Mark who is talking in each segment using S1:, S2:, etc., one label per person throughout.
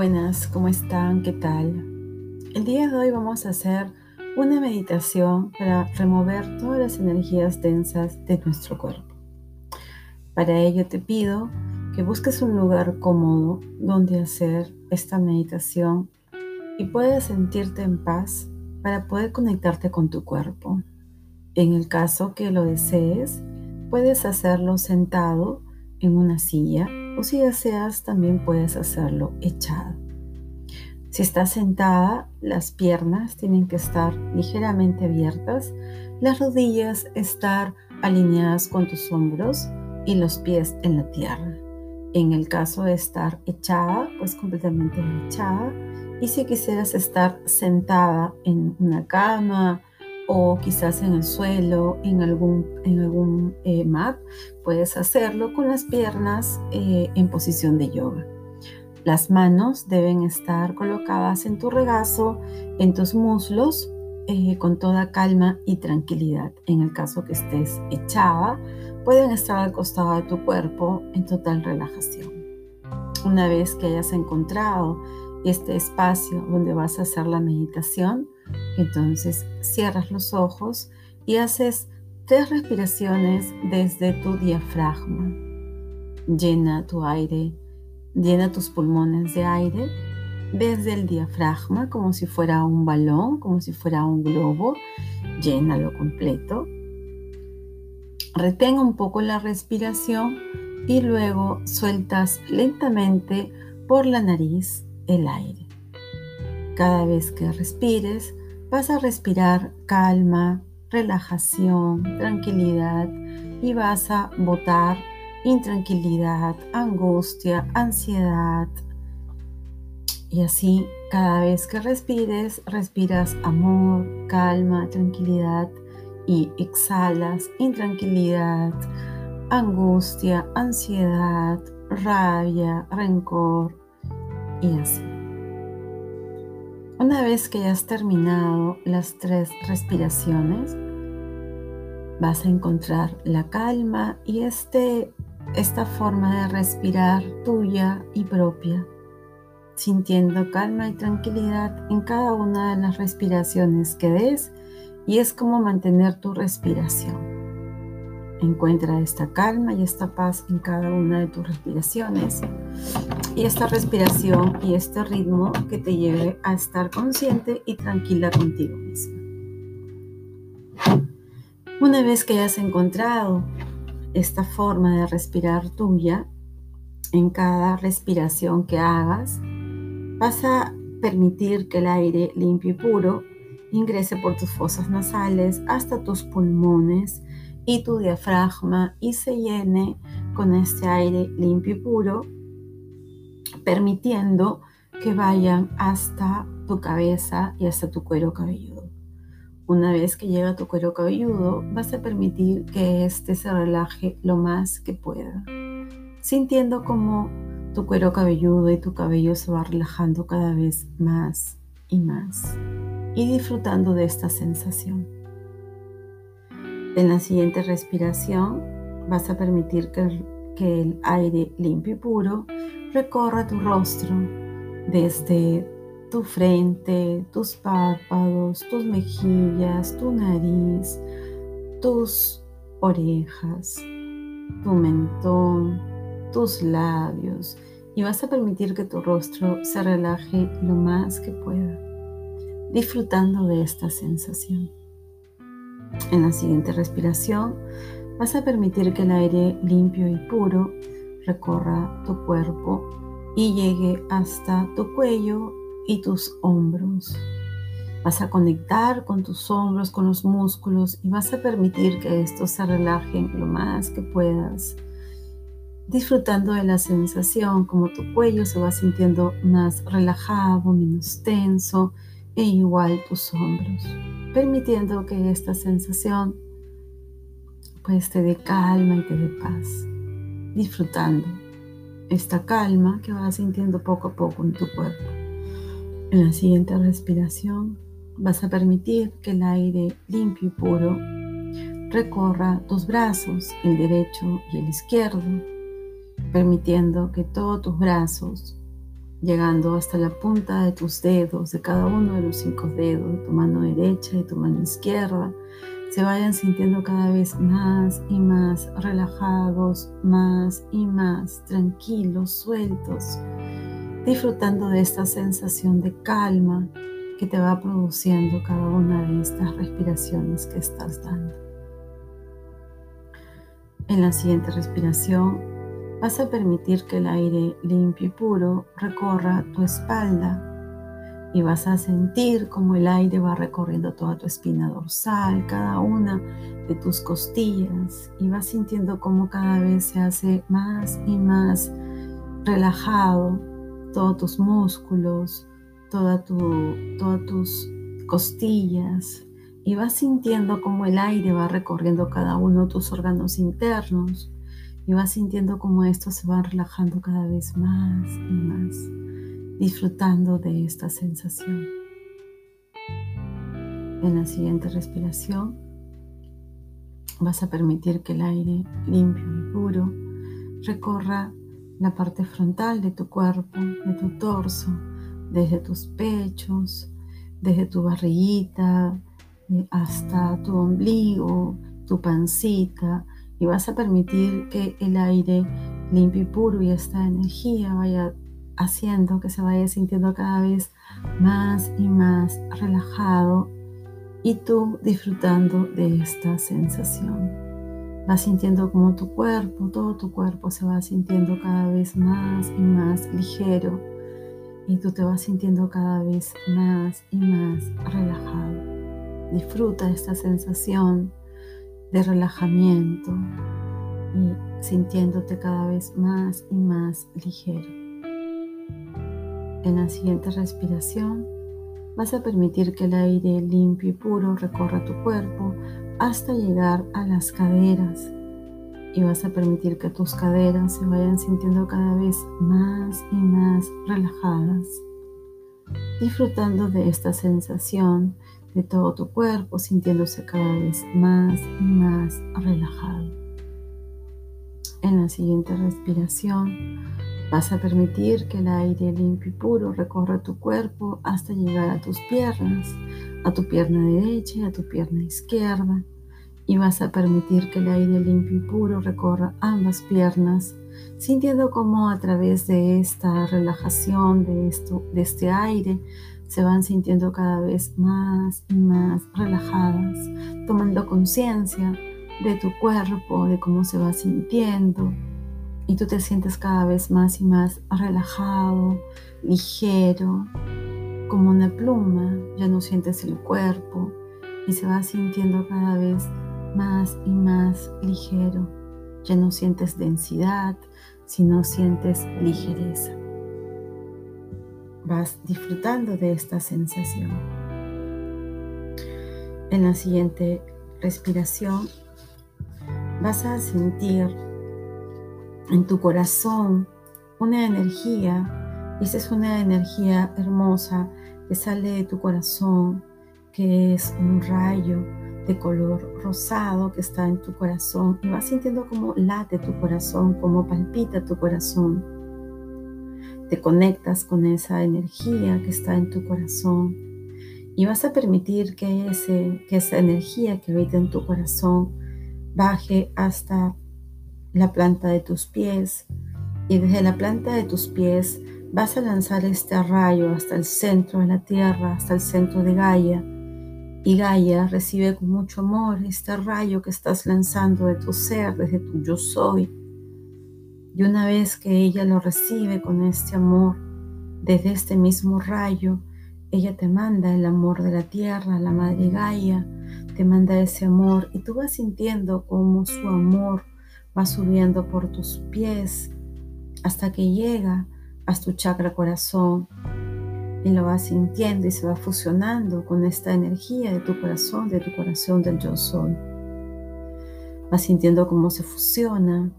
S1: buenas, ¿cómo están? ¿Qué tal? El día de hoy vamos a hacer una meditación para remover todas las energías densas de nuestro cuerpo. Para ello te pido que busques un lugar cómodo donde hacer esta meditación y puedas sentirte en paz para poder conectarte con tu cuerpo. En el caso que lo desees, puedes hacerlo sentado en una silla o si deseas también puedes hacerlo echado. Si estás sentada, las piernas tienen que estar ligeramente abiertas, las rodillas estar alineadas con tus hombros y los pies en la tierra. En el caso de estar echada, pues completamente echada. Y si quisieras estar sentada en una cama, o quizás en el suelo, en algún, en algún eh, mat, puedes hacerlo con las piernas eh, en posición de yoga. Las manos deben estar colocadas en tu regazo, en tus muslos, eh, con toda calma y tranquilidad. En el caso que estés echada, pueden estar al costado de tu cuerpo en total relajación. Una vez que hayas encontrado este espacio donde vas a hacer la meditación, entonces cierras los ojos y haces tres respiraciones desde tu diafragma. Llena tu aire, llena tus pulmones de aire desde el diafragma como si fuera un balón, como si fuera un globo. Llénalo completo. Retén un poco la respiración y luego sueltas lentamente por la nariz el aire. Cada vez que respires, vas a respirar calma, relajación, tranquilidad y vas a botar intranquilidad, angustia, ansiedad. Y así, cada vez que respires, respiras amor, calma, tranquilidad y exhalas intranquilidad, angustia, ansiedad, rabia, rencor y así. Una vez que hayas terminado las tres respiraciones, vas a encontrar la calma y este, esta forma de respirar tuya y propia, sintiendo calma y tranquilidad en cada una de las respiraciones que des y es como mantener tu respiración. Encuentra esta calma y esta paz en cada una de tus respiraciones y esta respiración y este ritmo que te lleve a estar consciente y tranquila contigo misma. Una vez que hayas encontrado esta forma de respirar tuya, en cada respiración que hagas, vas a permitir que el aire limpio y puro ingrese por tus fosas nasales hasta tus pulmones y tu diafragma y se llene con este aire limpio y puro, permitiendo que vayan hasta tu cabeza y hasta tu cuero cabelludo. Una vez que llega tu cuero cabelludo, vas a permitir que éste se relaje lo más que pueda, sintiendo como tu cuero cabelludo y tu cabello se va relajando cada vez más y más y disfrutando de esta sensación. En la siguiente respiración vas a permitir que el, aire limpio y puro recorra tu rostro desde tu frente, tus párpados, tus mejillas, tu nariz, tus orejas, tu mentón, tus labios y vas a permitir que tu rostro se relaje lo más que pueda, disfrutando de esta sensación. En la siguiente respiración vas a permitir que el aire limpio y puro recorra tu cuerpo y llegue hasta tu cuello y tus hombros. Vas a conectar con tus hombros, con los músculos y vas a permitir que estos se relajen lo más que puedas, disfrutando de la sensación como tu cuello se va sintiendo más relajado, menos tenso e igual tus hombros permitiendo que esta sensación pues te dé calma y te dé paz, disfrutando esta calma que vas sintiendo poco a poco en tu cuerpo. En la siguiente respiración vas a permitir que el aire limpio y puro recorra tus brazos, el derecho y el izquierdo, permitiendo que todos tus brazos llegando hasta la punta de tus dedos, de cada uno de los cinco dedos, de tu mano derecha y tu mano izquierda, se vayan sintiendo cada vez más y más relajados, más y más tranquilos, sueltos, disfrutando de esta sensación de calma que te va produciendo cada una de estas respiraciones que estás dando. En la siguiente respiración vas a permitir que el aire limpio y puro recorra tu espalda y vas a sentir como el aire va recorriendo toda tu espina dorsal, cada una de tus costillas y vas sintiendo como cada vez se hace más y más relajado todos tus músculos, toda tu, todas tus costillas y vas sintiendo como el aire va recorriendo cada uno de tus órganos internos y vas sintiendo como estos se van relajando cada vez más y más disfrutando de esta sensación. En la siguiente respiración vas a permitir que el aire limpio y puro recorra la parte frontal de tu cuerpo, de tu torso, desde tus pechos, desde tu barriguita eh, hasta tu ombligo, tu pancita, y vas a permitir que el aire limpio y puro y esta energía vaya haciendo que se vaya sintiendo cada vez más y más relajado y tú disfrutando de esta sensación. Vas sintiendo como tu cuerpo, todo tu cuerpo se va sintiendo cada vez más y más ligero y tú te vas sintiendo cada vez más y más relajado. Disfruta esta sensación de relajamiento y sintiéndote cada vez más y más ligero. En la siguiente respiración vas a permitir que el aire limpio y puro recorra tu cuerpo hasta llegar a las caderas y vas a permitir que tus caderas se vayan sintiendo cada vez más y más relajadas, disfrutando de esta sensación de todo tu cuerpo, sintiéndose cada vez más y más relajado. En la siguiente respiración Vas a permitir que el aire limpio y puro recorra tu cuerpo hasta llegar a tus piernas, a tu pierna derecha y a tu pierna izquierda. Y vas a permitir que el aire limpio y puro recorra ambas piernas, sintiendo como a través de esta relajación, de, esto, de este aire, se van sintiendo cada vez más y más relajadas, tomando conciencia de tu cuerpo, de cómo se va sintiendo, y tú te sientes cada vez más y más relajado, ligero, como una pluma, ya no sientes el cuerpo y se va sintiendo cada vez más y más ligero. Ya no sientes densidad, sino sientes ligereza. Vas disfrutando de esta sensación. En la siguiente respiración vas a sentir en tu corazón una energía. Esa es una energía hermosa que sale de tu corazón, que es un rayo de color rosado que está en tu corazón y vas sintiendo cómo late tu corazón, cómo palpita tu corazón. Te conectas con esa energía que está en tu corazón y vas a permitir que, ese, que esa energía que habita en tu corazón baje hasta la planta de tus pies y desde la planta de tus pies vas a lanzar este rayo hasta el centro de la tierra, hasta el centro de Gaia. Y Gaia recibe con mucho amor este rayo que estás lanzando de tu ser, desde tu yo soy. Y una vez que ella lo recibe con este amor, desde este mismo rayo, ella te manda el amor de la tierra, la madre Gaia, te manda ese amor y tú vas sintiendo como su amor va subiendo por tus pies hasta que llega a tu chakra corazón y lo vas sintiendo y se va fusionando con esta energía de tu corazón, de tu corazón del yo soy. Vas sintiendo cómo se fusiona,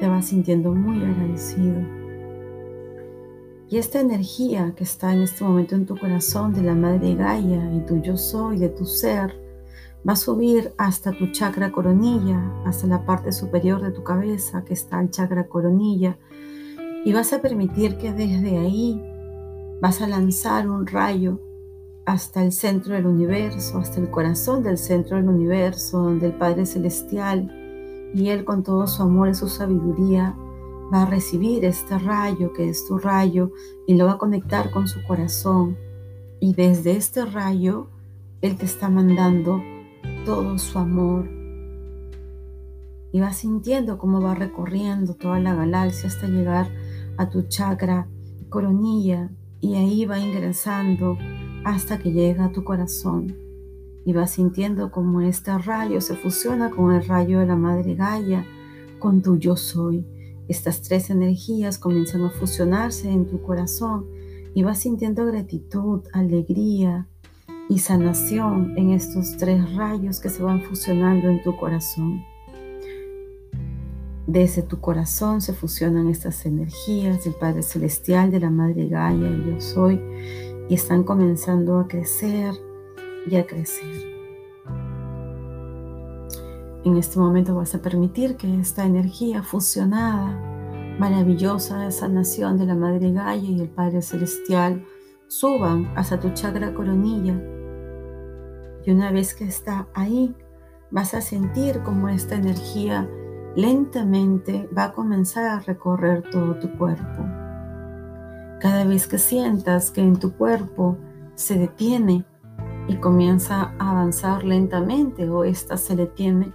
S1: te vas sintiendo muy agradecido. Y esta energía que está en este momento en tu corazón de la Madre Gaia y tu yo soy, de tu ser, Va a subir hasta tu chakra coronilla, hasta la parte superior de tu cabeza que está el chakra coronilla. Y vas a permitir que desde ahí vas a lanzar un rayo hasta el centro del universo, hasta el corazón del centro del universo, donde el Padre Celestial y Él con todo su amor y su sabiduría va a recibir este rayo que es tu rayo y lo va a conectar con su corazón. Y desde este rayo, Él te está mandando todo su amor. Y vas sintiendo cómo va recorriendo toda la galaxia hasta llegar tu chakra coronilla y ahí va ingresando hasta que llega a tu corazón y vas sintiendo como este rayo se fusiona con el rayo de la Madre Gaia, con tu yo soy. Estas tres energías comienzan a fusionarse en tu corazón y vas sintiendo gratitud, alegría y sanación en estos tres rayos que se van fusionando en tu corazón. Desde tu corazón se fusionan estas energías del Padre Celestial, de la Madre Gaia y yo soy y están comenzando a crecer y a crecer. En este momento vas a permitir que esta energía fusionada, maravillosa de sanación de la Madre Gaia y el Padre Celestial suban hasta tu chakra coronilla. Y una vez que está ahí, vas a sentir como esta energía lentamente va a comenzar a recorrer todo tu cuerpo. Cada vez que sientas que en tu cuerpo se detiene y comienza a avanzar lentamente o esta se detiene,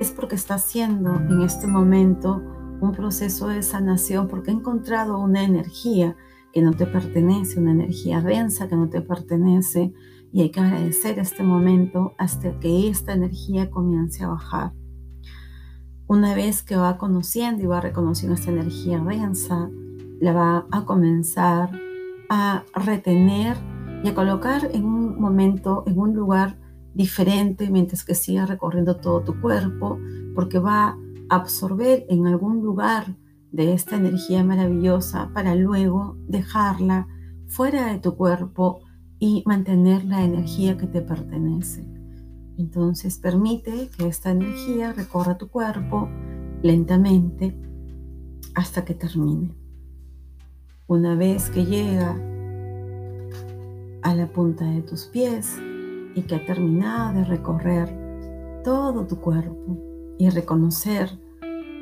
S1: es porque está haciendo en este momento un proceso de sanación porque ha encontrado una energía que no te pertenece, una energía densa que no te pertenece y hay que agradecer este momento hasta que esta energía comience a bajar. Una vez que va conociendo y va reconociendo esta energía densa, la va a comenzar a retener y a colocar en un momento, en un lugar diferente mientras que siga recorriendo todo tu cuerpo, porque va a absorber en algún lugar de esta energía maravillosa para luego dejarla fuera de tu cuerpo y mantener la energía que te pertenece. Entonces permite que esta energía recorra tu cuerpo lentamente hasta que termine. Una vez que llega a la punta de tus pies y que ha terminado de recorrer todo tu cuerpo y reconocer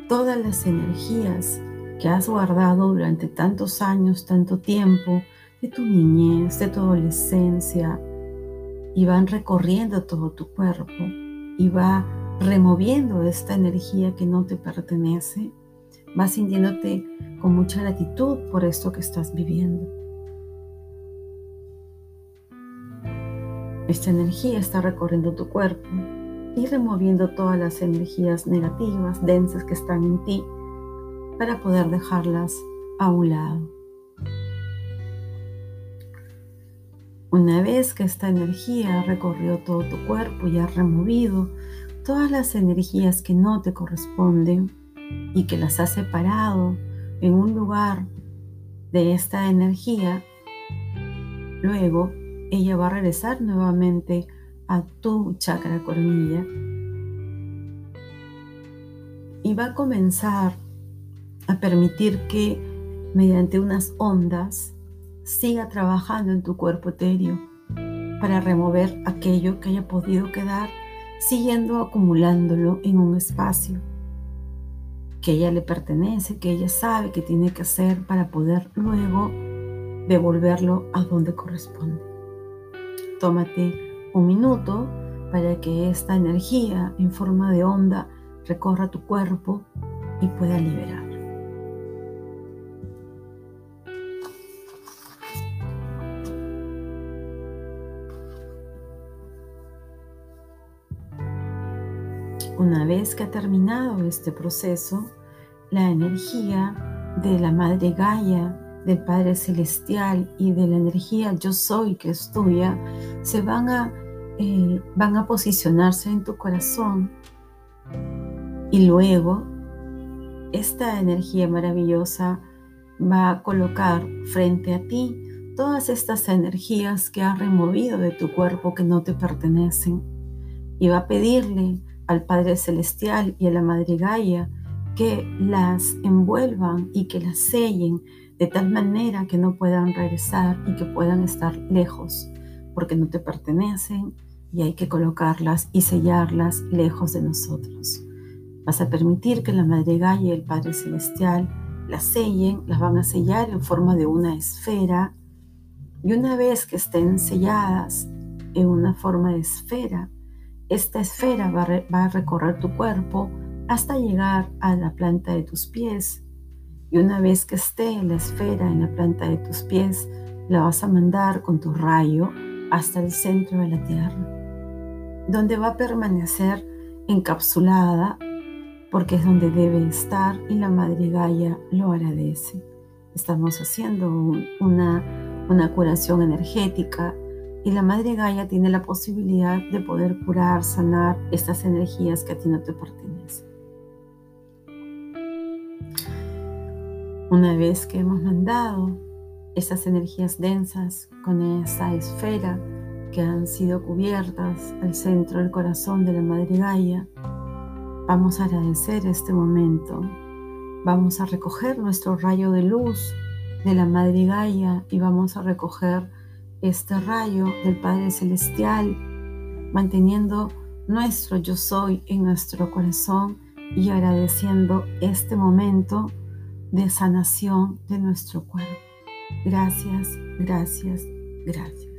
S1: todas las energías que has guardado durante tantos años, tanto tiempo, de tu niñez, de tu adolescencia, y van recorriendo todo tu cuerpo y va removiendo esta energía que no te pertenece Vas sintiéndote con mucha gratitud por esto que estás viviendo. Esta energía está recorriendo tu cuerpo y removiendo todas las energías negativas, densas que están en ti para poder dejarlas a un lado. Una vez que esta energía recorrió todo tu cuerpo y ha removido todas las energías que no te corresponden, y que las ha separado en un lugar de esta energía, luego ella va a regresar nuevamente a tu chakra coronilla y va a comenzar a permitir que mediante unas ondas siga trabajando en tu cuerpo etéreo para remover aquello que haya podido quedar siguiendo acumulándolo en un espacio que ella le pertenece, que ella sabe que tiene que hacer para poder luego devolverlo a donde corresponde. Tómate un minuto para que esta energía en forma de onda recorra tu cuerpo y pueda liberar. Una vez que ha terminado este proceso, la energía de la Madre Gaia, del Padre Celestial y de la energía yo soy que es tuya, se van a, eh, van a posicionarse en tu corazón. Y luego, esta energía maravillosa va a colocar frente a ti todas estas energías que has removido de tu cuerpo que no te pertenecen. Y va a pedirle al Padre Celestial y a la Madre Gaia que las envuelvan y que las sellen de tal manera que no puedan regresar y que puedan estar lejos, porque no te pertenecen y hay que colocarlas y sellarlas lejos de nosotros. Vas a permitir que la Madre Gaia y el Padre Celestial las sellen, las van a sellar en forma de una esfera y una vez que estén selladas en una forma de esfera, esta esfera va a, recorrer tu cuerpo hasta llegar a la planta de tus pies. Y una vez que esté la esfera en la planta de tus pies, la vas a mandar con tu rayo hasta el centro de la tierra, donde va a permanecer encapsulada porque es donde debe estar y la Madre Gaia lo agradece. Estamos haciendo una, una curación energética y la Madre Gaia tiene la posibilidad de poder curar, sanar estas energías que a ti no te pertenecen. Una vez que hemos mandado esas energías densas con esa esfera que han sido cubiertas al centro del corazón de la Madre Gaia, Vamos a agradecer este momento. Vamos a recoger nuestro rayo de luz de la Madre Gaia y vamos a recoger este rayo del Padre Celestial, manteniendo nuestro yo soy en nuestro corazón y agradeciendo este momento de sanación de nuestro cuerpo. Gracias, gracias, gracias.